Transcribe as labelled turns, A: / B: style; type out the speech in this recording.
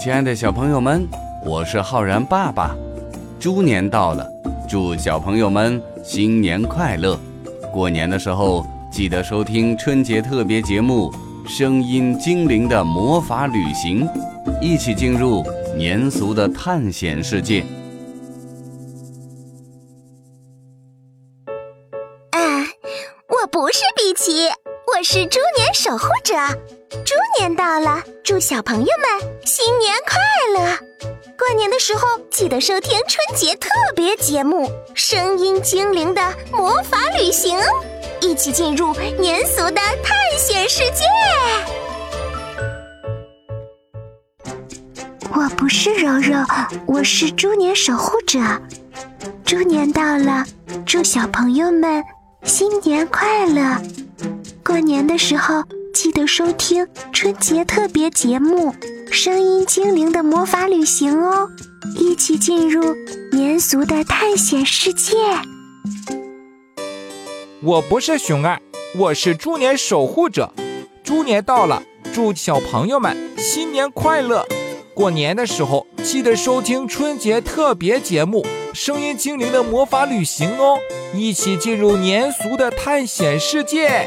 A: 亲爱的小朋友们，我是浩然爸爸。猪年到了，祝小朋友们新年快乐！过年的时候记得收听春节特别节目《声音精灵的魔法旅行》，一起进入年俗的探险世界。
B: 啊，我不是比奇，我是猪年守护者。猪年到了，祝小朋友们新年快乐！过年的时候记得收听春节特别节目《声音精灵的魔法旅行》，一起进入年俗的探险世界。
C: 我不是柔柔，我是猪年守护者。猪年到了，祝小朋友们新年快乐！过年的时候。记得收听春节特别节目《声音精灵的魔法旅行》哦，一起进入年俗的探险世界。
D: 我不是熊二，我是猪年守护者。猪年到了，祝小朋友们新年快乐！过年的时候记得收听春节特别节目《声音精灵的魔法旅行》哦，一起进入年俗的探险世界。